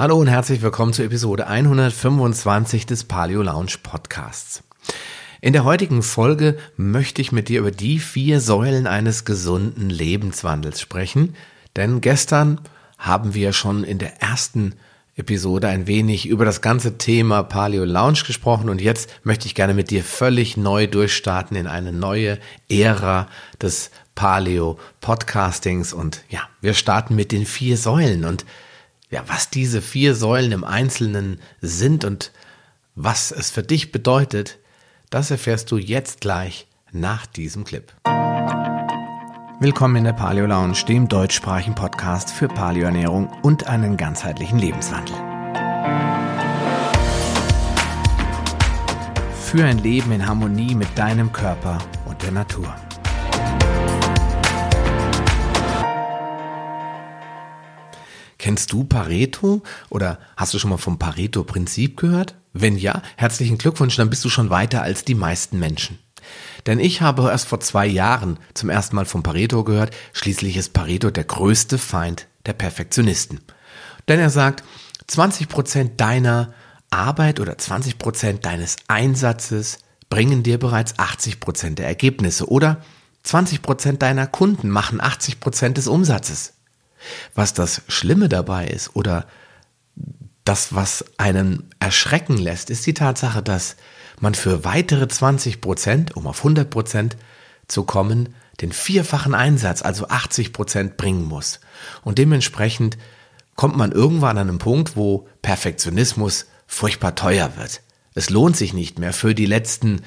Hallo und herzlich willkommen zur Episode 125 des Paleo Lounge Podcasts. In der heutigen Folge möchte ich mit dir über die vier Säulen eines gesunden Lebenswandels sprechen, denn gestern haben wir schon in der ersten Episode ein wenig über das ganze Thema Paleo Lounge gesprochen und jetzt möchte ich gerne mit dir völlig neu durchstarten in eine neue Ära des Paleo Podcastings und ja, wir starten mit den vier Säulen und ja, was diese vier Säulen im Einzelnen sind und was es für dich bedeutet, das erfährst du jetzt gleich nach diesem Clip. Willkommen in der Paleo Lounge, dem deutschsprachigen Podcast für Paleoernährung und einen ganzheitlichen Lebenswandel. Für ein Leben in Harmonie mit deinem Körper und der Natur. Kennst du Pareto oder hast du schon mal vom Pareto-Prinzip gehört? Wenn ja, herzlichen Glückwunsch, dann bist du schon weiter als die meisten Menschen. Denn ich habe erst vor zwei Jahren zum ersten Mal vom Pareto gehört, schließlich ist Pareto der größte Feind der Perfektionisten. Denn er sagt, 20 Prozent deiner Arbeit oder 20 Prozent deines Einsatzes bringen dir bereits 80 Prozent der Ergebnisse oder 20 Prozent deiner Kunden machen 80 Prozent des Umsatzes. Was das Schlimme dabei ist oder das, was einen erschrecken lässt, ist die Tatsache, dass man für weitere 20 Prozent, um auf 100 Prozent zu kommen, den vierfachen Einsatz, also 80 Prozent bringen muss. Und dementsprechend kommt man irgendwann an einen Punkt, wo Perfektionismus furchtbar teuer wird. Es lohnt sich nicht mehr für die letzten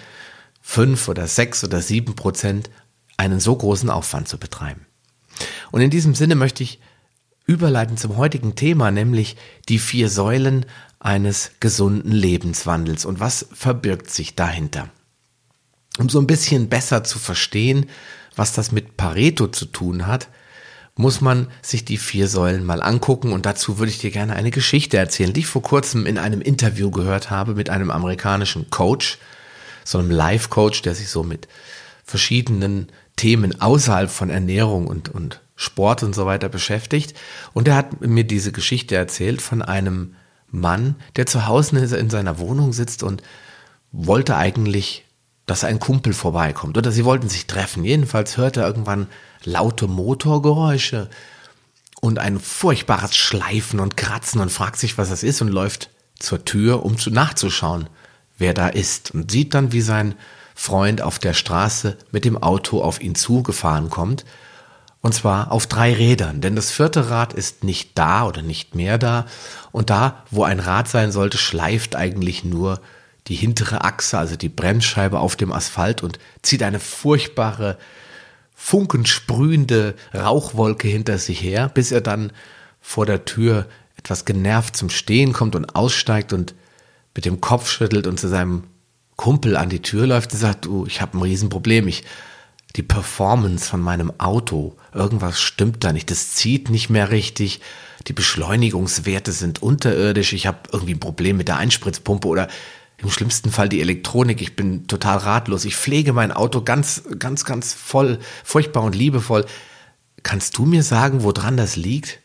fünf oder sechs oder sieben Prozent einen so großen Aufwand zu betreiben. Und in diesem Sinne möchte ich überleiten zum heutigen Thema, nämlich die vier Säulen eines gesunden Lebenswandels und was verbirgt sich dahinter. Um so ein bisschen besser zu verstehen, was das mit Pareto zu tun hat, muss man sich die vier Säulen mal angucken und dazu würde ich dir gerne eine Geschichte erzählen, die ich vor kurzem in einem Interview gehört habe mit einem amerikanischen Coach, so einem Life-Coach, der sich so mit verschiedenen Themen außerhalb von Ernährung und, und Sport und so weiter beschäftigt. Und er hat mir diese Geschichte erzählt von einem Mann, der zu Hause in seiner Wohnung sitzt und wollte eigentlich, dass ein Kumpel vorbeikommt. Oder sie wollten sich treffen. Jedenfalls hörte er irgendwann laute Motorgeräusche und ein furchtbares Schleifen und Kratzen und fragt sich, was das ist und läuft zur Tür, um zu nachzuschauen, wer da ist. Und sieht dann, wie sein Freund auf der Straße mit dem Auto auf ihn zugefahren kommt und zwar auf drei Rädern, denn das vierte Rad ist nicht da oder nicht mehr da. Und da, wo ein Rad sein sollte, schleift eigentlich nur die hintere Achse, also die Bremsscheibe auf dem Asphalt und zieht eine furchtbare, funkensprühende Rauchwolke hinter sich her, bis er dann vor der Tür etwas genervt zum Stehen kommt und aussteigt und mit dem Kopf schüttelt und zu seinem Kumpel an die Tür läuft und sagt, du, ich habe ein Riesenproblem, ich die Performance von meinem Auto, irgendwas stimmt da nicht, das zieht nicht mehr richtig, die Beschleunigungswerte sind unterirdisch, ich habe irgendwie ein Problem mit der Einspritzpumpe oder im schlimmsten Fall die Elektronik, ich bin total ratlos, ich pflege mein Auto ganz, ganz, ganz voll, furchtbar und liebevoll. Kannst du mir sagen, woran das liegt?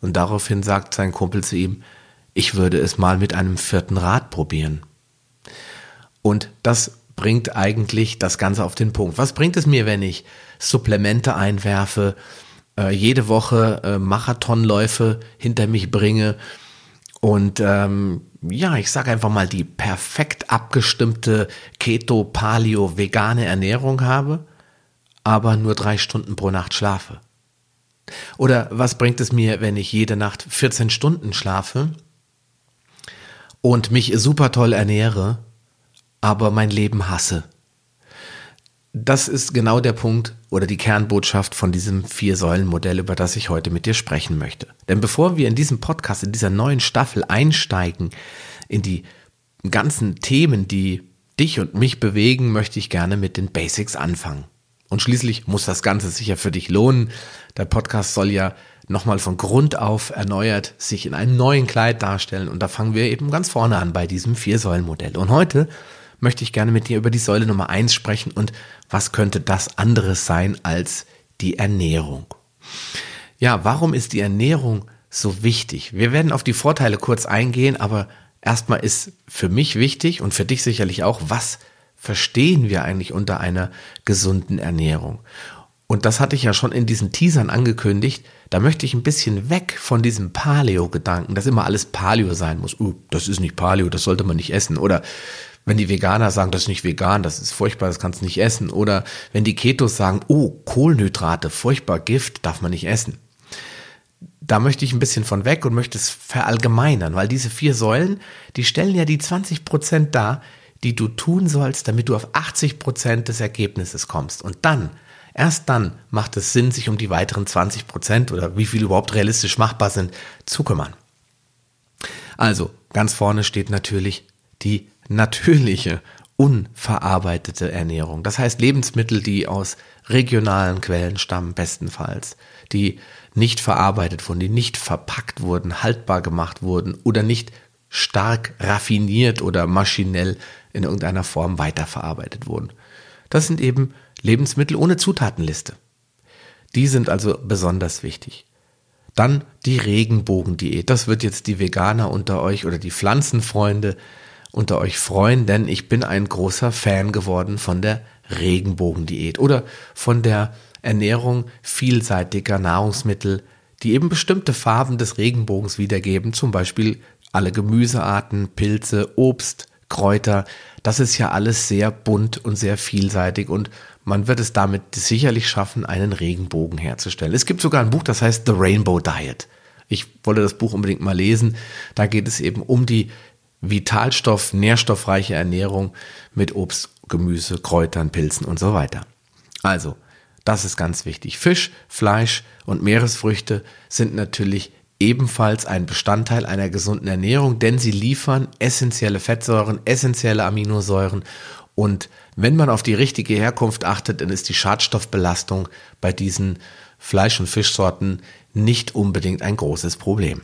Und daraufhin sagt sein Kumpel zu ihm, ich würde es mal mit einem vierten Rad probieren. Und das bringt eigentlich das Ganze auf den Punkt. Was bringt es mir, wenn ich Supplemente einwerfe, äh, jede Woche äh, Marathonläufe hinter mich bringe und ähm, ja, ich sage einfach mal die perfekt abgestimmte Keto, Paleo, vegane Ernährung habe, aber nur drei Stunden pro Nacht schlafe? Oder was bringt es mir, wenn ich jede Nacht 14 Stunden schlafe und mich super toll ernähre, aber mein Leben hasse. Das ist genau der Punkt oder die Kernbotschaft von diesem Vier-Säulen-Modell, über das ich heute mit dir sprechen möchte. Denn bevor wir in diesem Podcast, in dieser neuen Staffel einsteigen, in die ganzen Themen, die dich und mich bewegen, möchte ich gerne mit den Basics anfangen. Und schließlich muss das Ganze sich ja für dich lohnen. Der Podcast soll ja nochmal von Grund auf erneuert sich in einem neuen Kleid darstellen. Und da fangen wir eben ganz vorne an bei diesem Vier-Säulen-Modell. Und heute möchte ich gerne mit dir über die Säule Nummer eins sprechen und was könnte das anderes sein als die Ernährung. Ja, warum ist die Ernährung so wichtig? Wir werden auf die Vorteile kurz eingehen, aber erstmal ist für mich wichtig und für dich sicherlich auch, was verstehen wir eigentlich unter einer gesunden Ernährung? Und das hatte ich ja schon in diesen Teasern angekündigt. Da möchte ich ein bisschen weg von diesem Paleo-Gedanken, dass immer alles Paleo sein muss. Uh, das ist nicht Paleo, das sollte man nicht essen. Oder wenn die Veganer sagen, das ist nicht vegan, das ist furchtbar, das kannst du nicht essen. Oder wenn die Ketos sagen, oh, Kohlenhydrate, furchtbar, Gift, darf man nicht essen. Da möchte ich ein bisschen von weg und möchte es verallgemeinern, weil diese vier Säulen, die stellen ja die 20 Prozent dar, die du tun sollst, damit du auf 80 Prozent des Ergebnisses kommst. Und dann, erst dann macht es Sinn, sich um die weiteren 20 Prozent oder wie viel überhaupt realistisch machbar sind, zu kümmern. Also, ganz vorne steht natürlich die natürliche, unverarbeitete Ernährung. Das heißt Lebensmittel, die aus regionalen Quellen stammen, bestenfalls, die nicht verarbeitet wurden, die nicht verpackt wurden, haltbar gemacht wurden oder nicht stark raffiniert oder maschinell in irgendeiner Form weiterverarbeitet wurden. Das sind eben Lebensmittel ohne Zutatenliste. Die sind also besonders wichtig. Dann die Regenbogendiät. Das wird jetzt die Veganer unter euch oder die Pflanzenfreunde unter euch freuen, denn ich bin ein großer Fan geworden von der Regenbogendiät oder von der Ernährung vielseitiger Nahrungsmittel, die eben bestimmte Farben des Regenbogens wiedergeben, zum Beispiel alle Gemüsearten, Pilze, Obst, Kräuter. Das ist ja alles sehr bunt und sehr vielseitig und man wird es damit sicherlich schaffen, einen Regenbogen herzustellen. Es gibt sogar ein Buch, das heißt The Rainbow Diet. Ich wollte das Buch unbedingt mal lesen. Da geht es eben um die Vitalstoff, nährstoffreiche Ernährung mit Obst, Gemüse, Kräutern, Pilzen und so weiter. Also, das ist ganz wichtig. Fisch, Fleisch und Meeresfrüchte sind natürlich ebenfalls ein Bestandteil einer gesunden Ernährung, denn sie liefern essentielle Fettsäuren, essentielle Aminosäuren und wenn man auf die richtige Herkunft achtet, dann ist die Schadstoffbelastung bei diesen Fleisch- und Fischsorten nicht unbedingt ein großes Problem.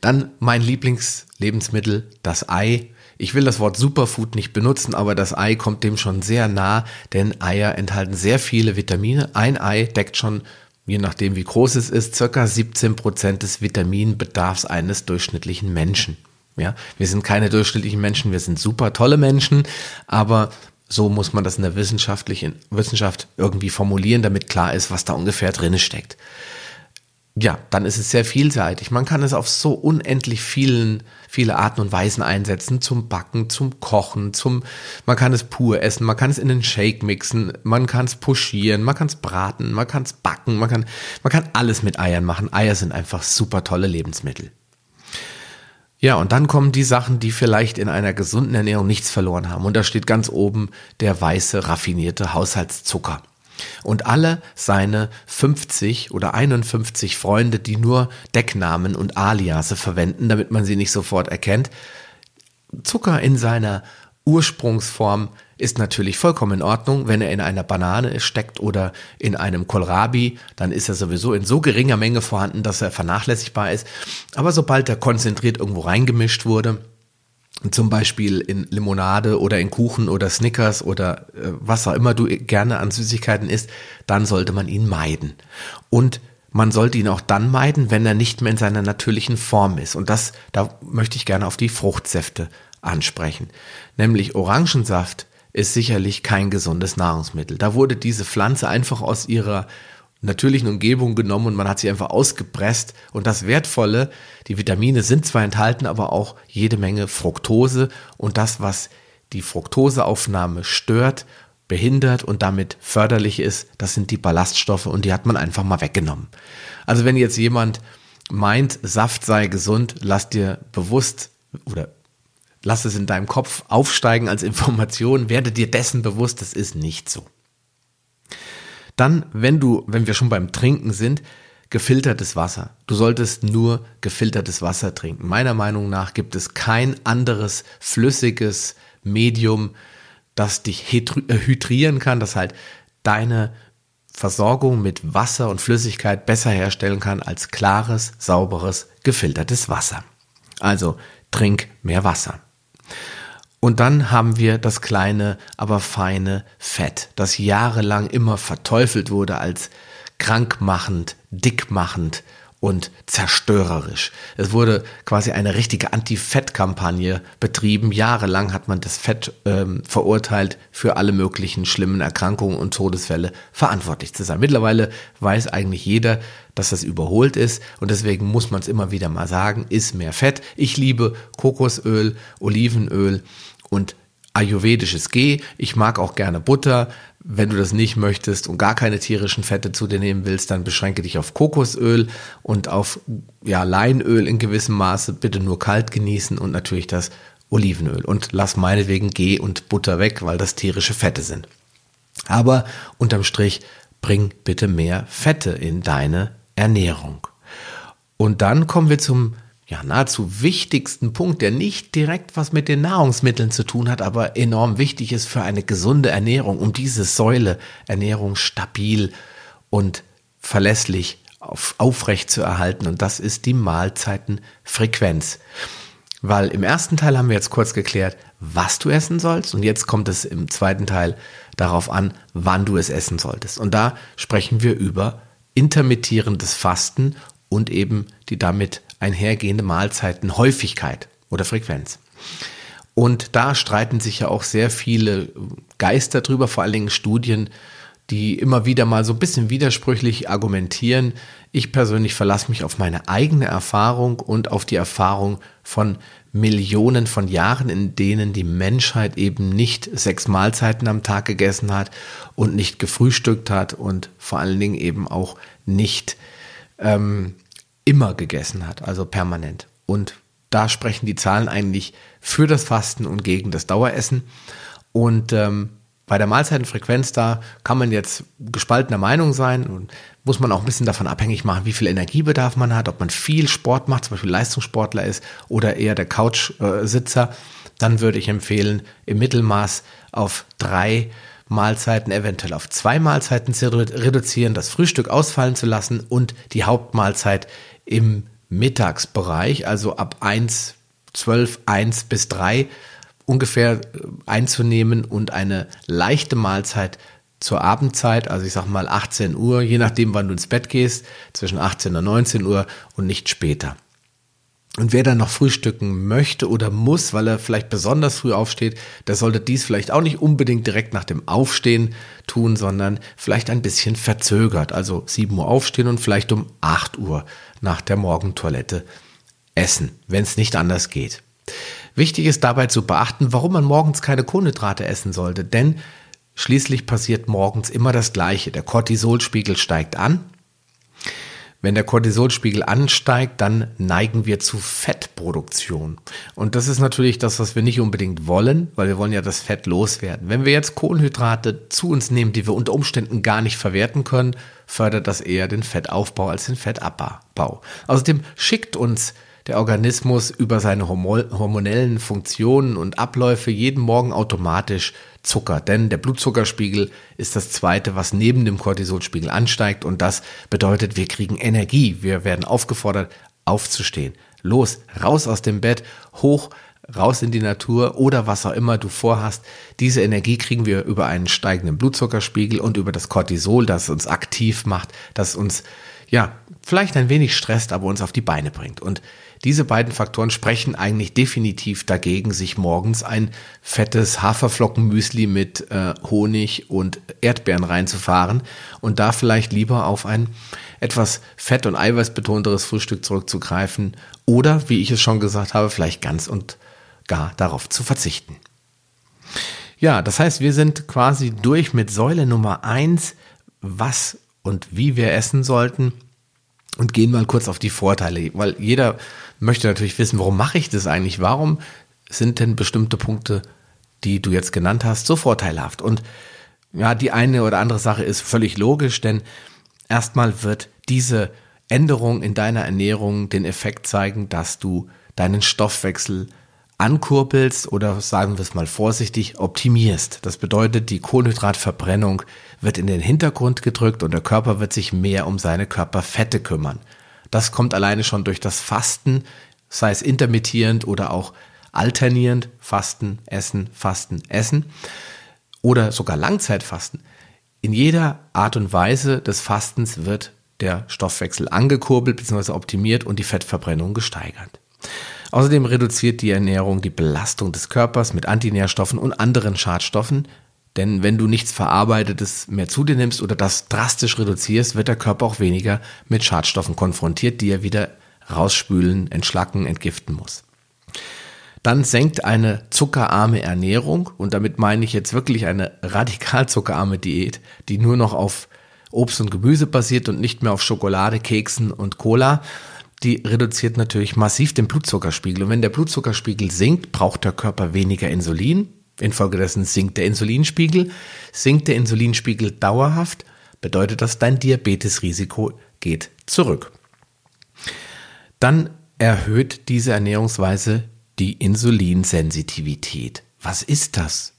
Dann mein Lieblingslebensmittel, das Ei. Ich will das Wort Superfood nicht benutzen, aber das Ei kommt dem schon sehr nah, denn Eier enthalten sehr viele Vitamine. Ein Ei deckt schon, je nachdem wie groß es ist, circa 17 Prozent des Vitaminbedarfs eines durchschnittlichen Menschen. Ja, wir sind keine durchschnittlichen Menschen, wir sind super tolle Menschen, aber so muss man das in der wissenschaftlichen Wissenschaft irgendwie formulieren, damit klar ist, was da ungefähr drin steckt ja, dann ist es sehr vielseitig. Man kann es auf so unendlich vielen, viele Arten und Weisen einsetzen, zum Backen, zum Kochen, zum, man kann es pur essen, man kann es in den Shake mixen, man kann es puschieren, man kann es braten, man kann es backen, man kann, man kann alles mit Eiern machen. Eier sind einfach super tolle Lebensmittel. Ja, und dann kommen die Sachen, die vielleicht in einer gesunden Ernährung nichts verloren haben. Und da steht ganz oben der weiße, raffinierte Haushaltszucker und alle seine 50 oder 51 Freunde, die nur Decknamen und Aliase verwenden, damit man sie nicht sofort erkennt. Zucker in seiner Ursprungsform ist natürlich vollkommen in Ordnung. Wenn er in einer Banane steckt oder in einem Kohlrabi, dann ist er sowieso in so geringer Menge vorhanden, dass er vernachlässigbar ist. Aber sobald er konzentriert irgendwo reingemischt wurde, zum Beispiel in Limonade oder in Kuchen oder Snickers oder äh, was auch immer du gerne an Süßigkeiten isst, dann sollte man ihn meiden. Und man sollte ihn auch dann meiden, wenn er nicht mehr in seiner natürlichen Form ist. Und das, da möchte ich gerne auf die Fruchtsäfte ansprechen. Nämlich Orangensaft ist sicherlich kein gesundes Nahrungsmittel. Da wurde diese Pflanze einfach aus ihrer natürlichen Umgebung genommen und man hat sie einfach ausgepresst. Und das Wertvolle, die Vitamine sind zwar enthalten, aber auch jede Menge Fructose und das, was die Fructoseaufnahme stört, behindert und damit förderlich ist, das sind die Ballaststoffe und die hat man einfach mal weggenommen. Also wenn jetzt jemand meint, Saft sei gesund, lass dir bewusst oder lass es in deinem Kopf aufsteigen als Information, werde dir dessen bewusst, das ist nicht so. Dann, wenn du, wenn wir schon beim Trinken sind, gefiltertes Wasser. Du solltest nur gefiltertes Wasser trinken. Meiner Meinung nach gibt es kein anderes flüssiges Medium, das dich äh, hydrieren kann, das halt deine Versorgung mit Wasser und Flüssigkeit besser herstellen kann als klares, sauberes, gefiltertes Wasser. Also trink mehr Wasser. Und dann haben wir das kleine, aber feine Fett, das jahrelang immer verteufelt wurde als krankmachend, dickmachend und zerstörerisch. Es wurde quasi eine richtige Anti-Fett-Kampagne betrieben. Jahrelang hat man das Fett ähm, verurteilt, für alle möglichen schlimmen Erkrankungen und Todesfälle verantwortlich zu sein. Mittlerweile weiß eigentlich jeder, dass das überholt ist und deswegen muss man es immer wieder mal sagen, ist mehr Fett. Ich liebe Kokosöl, Olivenöl und ayurvedisches G. Ich mag auch gerne Butter. Wenn du das nicht möchtest und gar keine tierischen Fette zu dir nehmen willst, dann beschränke dich auf Kokosöl und auf ja, Leinöl in gewissem Maße. Bitte nur kalt genießen und natürlich das Olivenöl. Und lass meinetwegen G und Butter weg, weil das tierische Fette sind. Aber unterm Strich, bring bitte mehr Fette in deine Ernährung. Und dann kommen wir zum ja, nahezu wichtigsten Punkt, der nicht direkt was mit den Nahrungsmitteln zu tun hat, aber enorm wichtig ist für eine gesunde Ernährung, um diese Säule Ernährung stabil und verlässlich auf, aufrecht zu erhalten. Und das ist die Mahlzeitenfrequenz. Weil im ersten Teil haben wir jetzt kurz geklärt, was du essen sollst. Und jetzt kommt es im zweiten Teil darauf an, wann du es essen solltest. Und da sprechen wir über intermittierendes Fasten und eben die damit einhergehende Mahlzeitenhäufigkeit oder Frequenz. Und da streiten sich ja auch sehr viele Geister drüber, vor allen Dingen Studien, die immer wieder mal so ein bisschen widersprüchlich argumentieren. Ich persönlich verlasse mich auf meine eigene Erfahrung und auf die Erfahrung von Millionen von Jahren, in denen die Menschheit eben nicht sechs Mahlzeiten am Tag gegessen hat und nicht gefrühstückt hat und vor allen Dingen eben auch nicht ähm, immer gegessen hat, also permanent. Und da sprechen die Zahlen eigentlich für das Fasten und gegen das Daueressen. Und ähm, bei der Mahlzeitenfrequenz, da kann man jetzt gespaltener Meinung sein und muss man auch ein bisschen davon abhängig machen, wie viel Energiebedarf man hat, ob man viel Sport macht, zum Beispiel Leistungssportler ist oder eher der Couchsitzer. Dann würde ich empfehlen, im Mittelmaß auf drei Mahlzeiten eventuell auf zwei Mahlzeiten zu reduzieren, das Frühstück ausfallen zu lassen und die Hauptmahlzeit im Mittagsbereich, also ab 1, 12, 1 bis 3 ungefähr äh, einzunehmen und eine leichte Mahlzeit zur Abendzeit, also ich sag mal 18 Uhr, je nachdem, wann du ins Bett gehst, zwischen 18 und 19 Uhr und nicht später. Und wer dann noch frühstücken möchte oder muss, weil er vielleicht besonders früh aufsteht, der sollte dies vielleicht auch nicht unbedingt direkt nach dem Aufstehen tun, sondern vielleicht ein bisschen verzögert. Also 7 Uhr aufstehen und vielleicht um 8 Uhr nach der Morgentoilette essen, wenn es nicht anders geht. Wichtig ist dabei zu beachten, warum man morgens keine Kohlenhydrate essen sollte, denn schließlich passiert morgens immer das Gleiche. Der Cortisolspiegel steigt an, wenn der Cortisolspiegel ansteigt, dann neigen wir zu Fettproduktion. Und das ist natürlich das, was wir nicht unbedingt wollen, weil wir wollen ja das Fett loswerden. Wenn wir jetzt Kohlenhydrate zu uns nehmen, die wir unter Umständen gar nicht verwerten können, fördert das eher den Fettaufbau als den Fettabbau. Außerdem schickt uns der Organismus über seine hormonellen Funktionen und Abläufe jeden Morgen automatisch Zucker, denn der Blutzuckerspiegel ist das zweite, was neben dem Cortisolspiegel ansteigt und das bedeutet, wir kriegen Energie, wir werden aufgefordert aufzustehen. Los, raus aus dem Bett, hoch, raus in die Natur oder was auch immer du vorhast. Diese Energie kriegen wir über einen steigenden Blutzuckerspiegel und über das Cortisol, das uns aktiv macht, das uns ja vielleicht ein wenig stresst, aber uns auf die Beine bringt. Und diese beiden Faktoren sprechen eigentlich definitiv dagegen, sich morgens ein fettes Haferflockenmüsli mit äh, Honig und Erdbeeren reinzufahren und da vielleicht lieber auf ein etwas fett- und eiweißbetonteres Frühstück zurückzugreifen oder, wie ich es schon gesagt habe, vielleicht ganz und gar darauf zu verzichten. Ja, das heißt, wir sind quasi durch mit Säule Nummer eins, was und wie wir essen sollten und gehen mal kurz auf die Vorteile, weil jeder möchte natürlich wissen, warum mache ich das eigentlich? Warum sind denn bestimmte Punkte, die du jetzt genannt hast, so vorteilhaft? Und ja, die eine oder andere Sache ist völlig logisch, denn erstmal wird diese Änderung in deiner Ernährung den Effekt zeigen, dass du deinen Stoffwechsel ankurbelst oder sagen wir es mal vorsichtig, optimierst. Das bedeutet, die Kohlenhydratverbrennung wird in den Hintergrund gedrückt und der Körper wird sich mehr um seine Körperfette kümmern. Das kommt alleine schon durch das Fasten, sei es intermittierend oder auch alternierend, Fasten, Essen, Fasten, Essen oder sogar Langzeitfasten. In jeder Art und Weise des Fastens wird der Stoffwechsel angekurbelt bzw. optimiert und die Fettverbrennung gesteigert. Außerdem reduziert die Ernährung die Belastung des Körpers mit Antinährstoffen und anderen Schadstoffen, denn wenn du nichts Verarbeitetes mehr zu dir nimmst oder das drastisch reduzierst, wird der Körper auch weniger mit Schadstoffen konfrontiert, die er wieder rausspülen, entschlacken, entgiften muss. Dann senkt eine zuckerarme Ernährung, und damit meine ich jetzt wirklich eine radikal zuckerarme Diät, die nur noch auf Obst und Gemüse basiert und nicht mehr auf Schokolade, Keksen und Cola, die reduziert natürlich massiv den Blutzuckerspiegel. Und wenn der Blutzuckerspiegel sinkt, braucht der Körper weniger Insulin. Infolgedessen sinkt der Insulinspiegel. Sinkt der Insulinspiegel dauerhaft, bedeutet das, dein Diabetesrisiko geht zurück. Dann erhöht diese Ernährungsweise die Insulinsensitivität. Was ist das?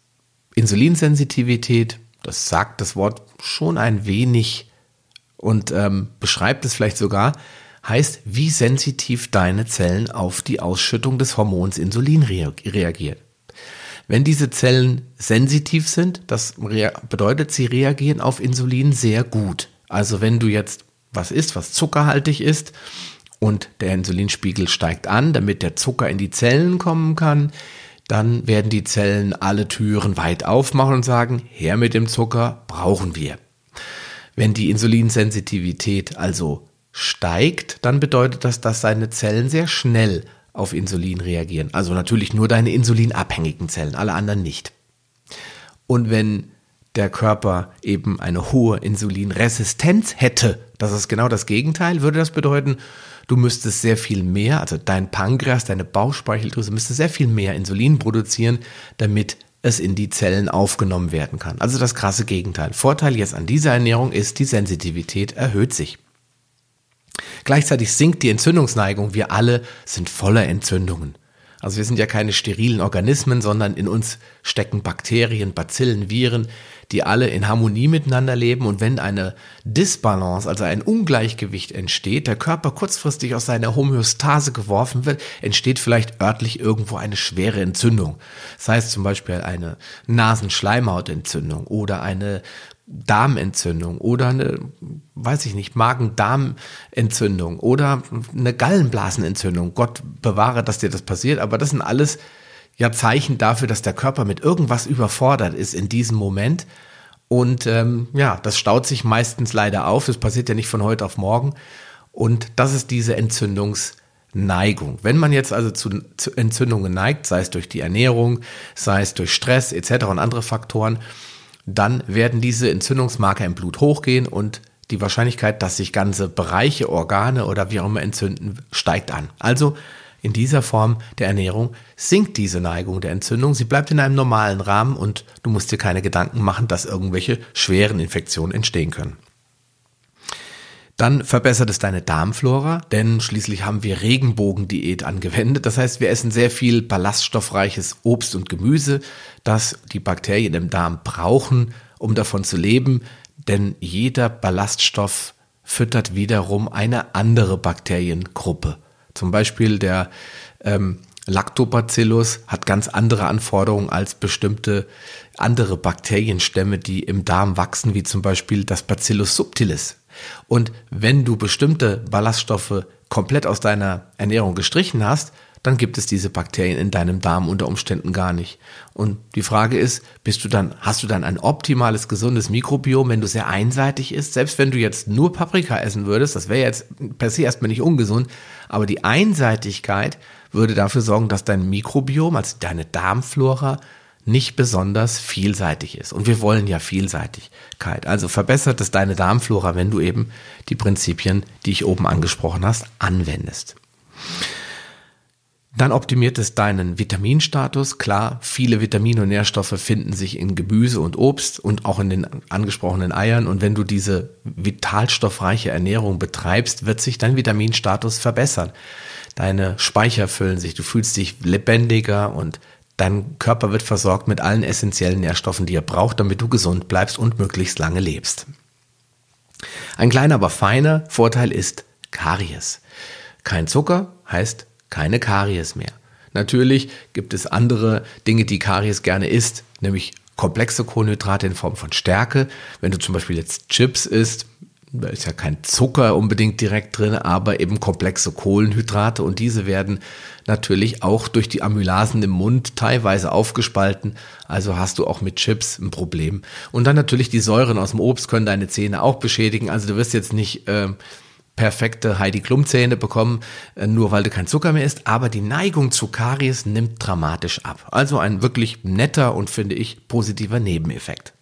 Insulinsensitivität, das sagt das Wort schon ein wenig und ähm, beschreibt es vielleicht sogar, heißt, wie sensitiv deine Zellen auf die Ausschüttung des Hormons Insulin reagieren. Wenn diese Zellen sensitiv sind, das bedeutet, sie reagieren auf Insulin sehr gut. Also wenn du jetzt was isst, was zuckerhaltig ist und der Insulinspiegel steigt an, damit der Zucker in die Zellen kommen kann, dann werden die Zellen alle Türen weit aufmachen und sagen, her mit dem Zucker, brauchen wir. Wenn die Insulinsensitivität also steigt, dann bedeutet das, dass deine Zellen sehr schnell auf Insulin reagieren. Also natürlich nur deine insulinabhängigen Zellen, alle anderen nicht. Und wenn der Körper eben eine hohe Insulinresistenz hätte, das ist genau das Gegenteil, würde das bedeuten, du müsstest sehr viel mehr, also dein Pankreas, deine Bauchspeicheldrüse müsste sehr viel mehr Insulin produzieren, damit es in die Zellen aufgenommen werden kann. Also das krasse Gegenteil. Vorteil jetzt an dieser Ernährung ist, die Sensitivität erhöht sich. Gleichzeitig sinkt die Entzündungsneigung. Wir alle sind voller Entzündungen. Also wir sind ja keine sterilen Organismen, sondern in uns stecken Bakterien, Bazillen, Viren, die alle in Harmonie miteinander leben. Und wenn eine Disbalance, also ein Ungleichgewicht entsteht, der Körper kurzfristig aus seiner Homöostase geworfen wird, entsteht vielleicht örtlich irgendwo eine schwere Entzündung. Das heißt zum Beispiel eine Nasenschleimhautentzündung oder eine Darmentzündung oder eine, weiß ich nicht, Magen-Darm-Entzündung oder eine Gallenblasenentzündung. Gott bewahre, dass dir das passiert, aber das sind alles ja Zeichen dafür, dass der Körper mit irgendwas überfordert ist in diesem Moment. Und ähm, ja, das staut sich meistens leider auf. Das passiert ja nicht von heute auf morgen. Und das ist diese Entzündungsneigung. Wenn man jetzt also zu, zu Entzündungen neigt, sei es durch die Ernährung, sei es durch Stress etc. und andere Faktoren, dann werden diese Entzündungsmarker im Blut hochgehen und die Wahrscheinlichkeit, dass sich ganze Bereiche, Organe oder wie auch immer entzünden, steigt an. Also in dieser Form der Ernährung sinkt diese Neigung der Entzündung. Sie bleibt in einem normalen Rahmen und du musst dir keine Gedanken machen, dass irgendwelche schweren Infektionen entstehen können. Dann verbessert es deine Darmflora, denn schließlich haben wir Regenbogendiät angewendet. Das heißt, wir essen sehr viel ballaststoffreiches Obst und Gemüse, das die Bakterien im Darm brauchen, um davon zu leben. Denn jeder Ballaststoff füttert wiederum eine andere Bakteriengruppe. Zum Beispiel der ähm, Lactobacillus hat ganz andere Anforderungen als bestimmte andere Bakterienstämme, die im Darm wachsen, wie zum Beispiel das Bacillus subtilis. Und wenn du bestimmte Ballaststoffe komplett aus deiner Ernährung gestrichen hast, dann gibt es diese Bakterien in deinem Darm unter Umständen gar nicht. Und die Frage ist, bist du dann, hast du dann ein optimales, gesundes Mikrobiom, wenn du sehr einseitig isst? Selbst wenn du jetzt nur Paprika essen würdest, das wäre jetzt per se erstmal nicht ungesund, aber die Einseitigkeit würde dafür sorgen, dass dein Mikrobiom, also deine Darmflora, nicht besonders vielseitig ist. Und wir wollen ja Vielseitigkeit. Also verbessert es deine Darmflora, wenn du eben die Prinzipien, die ich oben angesprochen hast, anwendest. Dann optimiert es deinen Vitaminstatus. Klar, viele Vitamine und Nährstoffe finden sich in Gemüse und Obst und auch in den angesprochenen Eiern. Und wenn du diese vitalstoffreiche Ernährung betreibst, wird sich dein Vitaminstatus verbessern. Deine Speicher füllen sich, du fühlst dich lebendiger und Dein Körper wird versorgt mit allen essentiellen Nährstoffen, die er braucht, damit du gesund bleibst und möglichst lange lebst. Ein kleiner, aber feiner Vorteil ist Karies. Kein Zucker heißt keine Karies mehr. Natürlich gibt es andere Dinge, die Karies gerne isst, nämlich komplexe Kohlenhydrate in Form von Stärke. Wenn du zum Beispiel jetzt Chips isst, da ist ja kein Zucker unbedingt direkt drin, aber eben komplexe Kohlenhydrate und diese werden natürlich auch durch die Amylasen im Mund teilweise aufgespalten. Also hast du auch mit Chips ein Problem. Und dann natürlich die Säuren aus dem Obst können deine Zähne auch beschädigen. Also du wirst jetzt nicht äh, perfekte Heidi Klum Zähne bekommen, äh, nur weil du kein Zucker mehr isst, aber die Neigung zu Karies nimmt dramatisch ab. Also ein wirklich netter und finde ich positiver Nebeneffekt.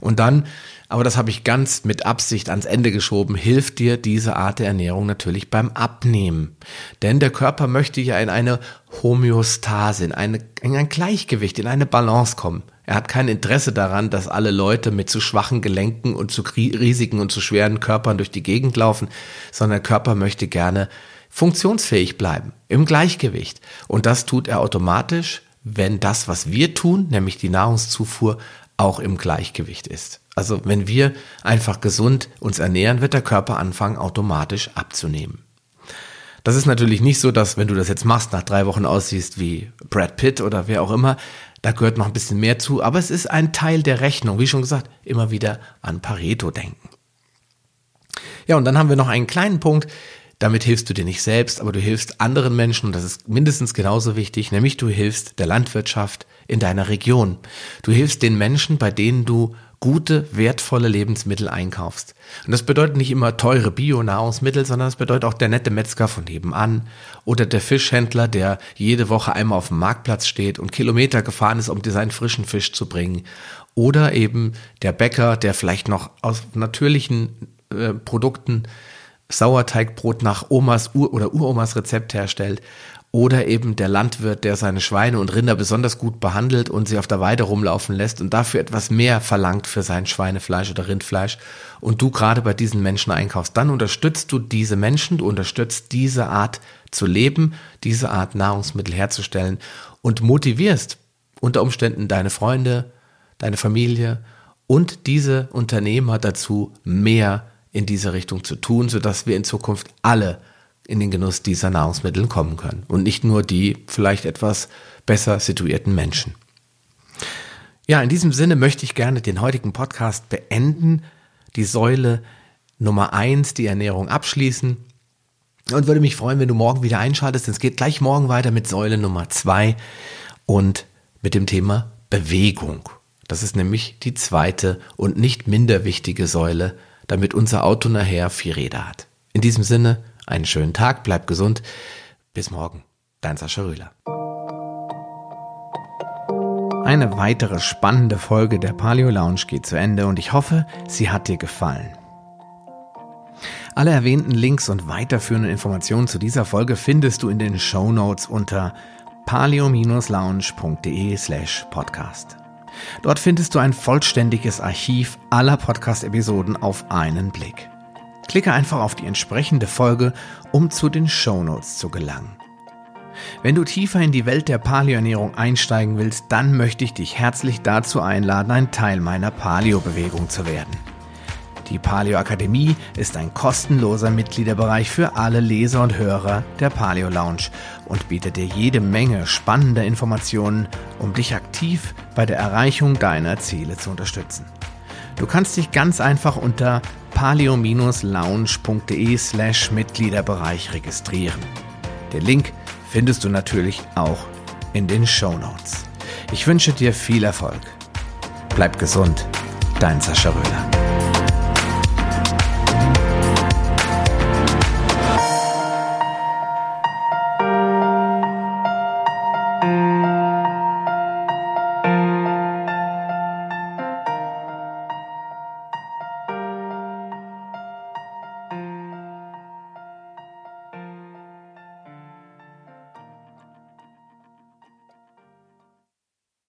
Und dann aber das habe ich ganz mit Absicht ans Ende geschoben, hilft dir diese Art der Ernährung natürlich beim Abnehmen. Denn der Körper möchte ja in eine Homöostase, in, eine, in ein Gleichgewicht, in eine Balance kommen. Er hat kein Interesse daran, dass alle Leute mit zu schwachen Gelenken und zu riesigen und zu schweren Körpern durch die Gegend laufen, sondern der Körper möchte gerne funktionsfähig bleiben, im Gleichgewicht. Und das tut er automatisch, wenn das, was wir tun, nämlich die Nahrungszufuhr, auch im Gleichgewicht ist. Also wenn wir einfach gesund uns ernähren, wird der Körper anfangen automatisch abzunehmen. Das ist natürlich nicht so, dass wenn du das jetzt machst, nach drei Wochen aussiehst wie Brad Pitt oder wer auch immer. Da gehört noch ein bisschen mehr zu, aber es ist ein Teil der Rechnung. Wie schon gesagt, immer wieder an Pareto denken. Ja, und dann haben wir noch einen kleinen Punkt. Damit hilfst du dir nicht selbst, aber du hilfst anderen Menschen und das ist mindestens genauso wichtig, nämlich du hilfst der Landwirtschaft in deiner Region. Du hilfst den Menschen, bei denen du gute, wertvolle Lebensmittel einkaufst. Und das bedeutet nicht immer teure Bio-Nahrungsmittel, sondern es bedeutet auch der nette Metzger von nebenan oder der Fischhändler, der jede Woche einmal auf dem Marktplatz steht und Kilometer gefahren ist, um dir seinen frischen Fisch zu bringen. Oder eben der Bäcker, der vielleicht noch aus natürlichen äh, Produkten Sauerteigbrot nach Omas Ur oder Uromas Rezept herstellt oder eben der Landwirt, der seine Schweine und Rinder besonders gut behandelt und sie auf der Weide rumlaufen lässt und dafür etwas mehr verlangt für sein Schweinefleisch oder Rindfleisch. Und du gerade bei diesen Menschen einkaufst, dann unterstützt du diese Menschen, du unterstützt diese Art zu leben, diese Art Nahrungsmittel herzustellen und motivierst unter Umständen deine Freunde, deine Familie und diese Unternehmer dazu, mehr in diese Richtung zu tun, sodass wir in Zukunft alle in den Genuss dieser Nahrungsmittel kommen können und nicht nur die vielleicht etwas besser situierten Menschen. Ja, in diesem Sinne möchte ich gerne den heutigen Podcast beenden, die Säule Nummer eins, die Ernährung abschließen und würde mich freuen, wenn du morgen wieder einschaltest. Es geht gleich morgen weiter mit Säule Nummer zwei und mit dem Thema Bewegung. Das ist nämlich die zweite und nicht minder wichtige Säule, damit unser Auto nachher vier Räder hat. In diesem Sinne, einen schönen Tag, bleib gesund. Bis morgen. Dein Sascha Rühler. Eine weitere spannende Folge der Paleo Lounge geht zu Ende und ich hoffe, sie hat dir gefallen. Alle erwähnten Links und weiterführenden Informationen zu dieser Folge findest du in den Show Notes unter paleo-lounge.de slash podcast. Dort findest du ein vollständiges Archiv aller Podcast-Episoden auf einen Blick. Klicke einfach auf die entsprechende Folge, um zu den Shownotes zu gelangen. Wenn du tiefer in die Welt der Paleoernährung einsteigen willst, dann möchte ich dich herzlich dazu einladen, ein Teil meiner Paleo-Bewegung zu werden. Die Paleo Akademie ist ein kostenloser Mitgliederbereich für alle Leser und Hörer der Paleo Lounge und bietet dir jede Menge spannender Informationen, um dich aktiv bei der Erreichung deiner Ziele zu unterstützen. Du kannst dich ganz einfach unter paleo-lounge.de slash Mitgliederbereich registrieren. Den Link findest du natürlich auch in den Show Notes. Ich wünsche dir viel Erfolg. Bleib gesund, dein Sascha Röhler.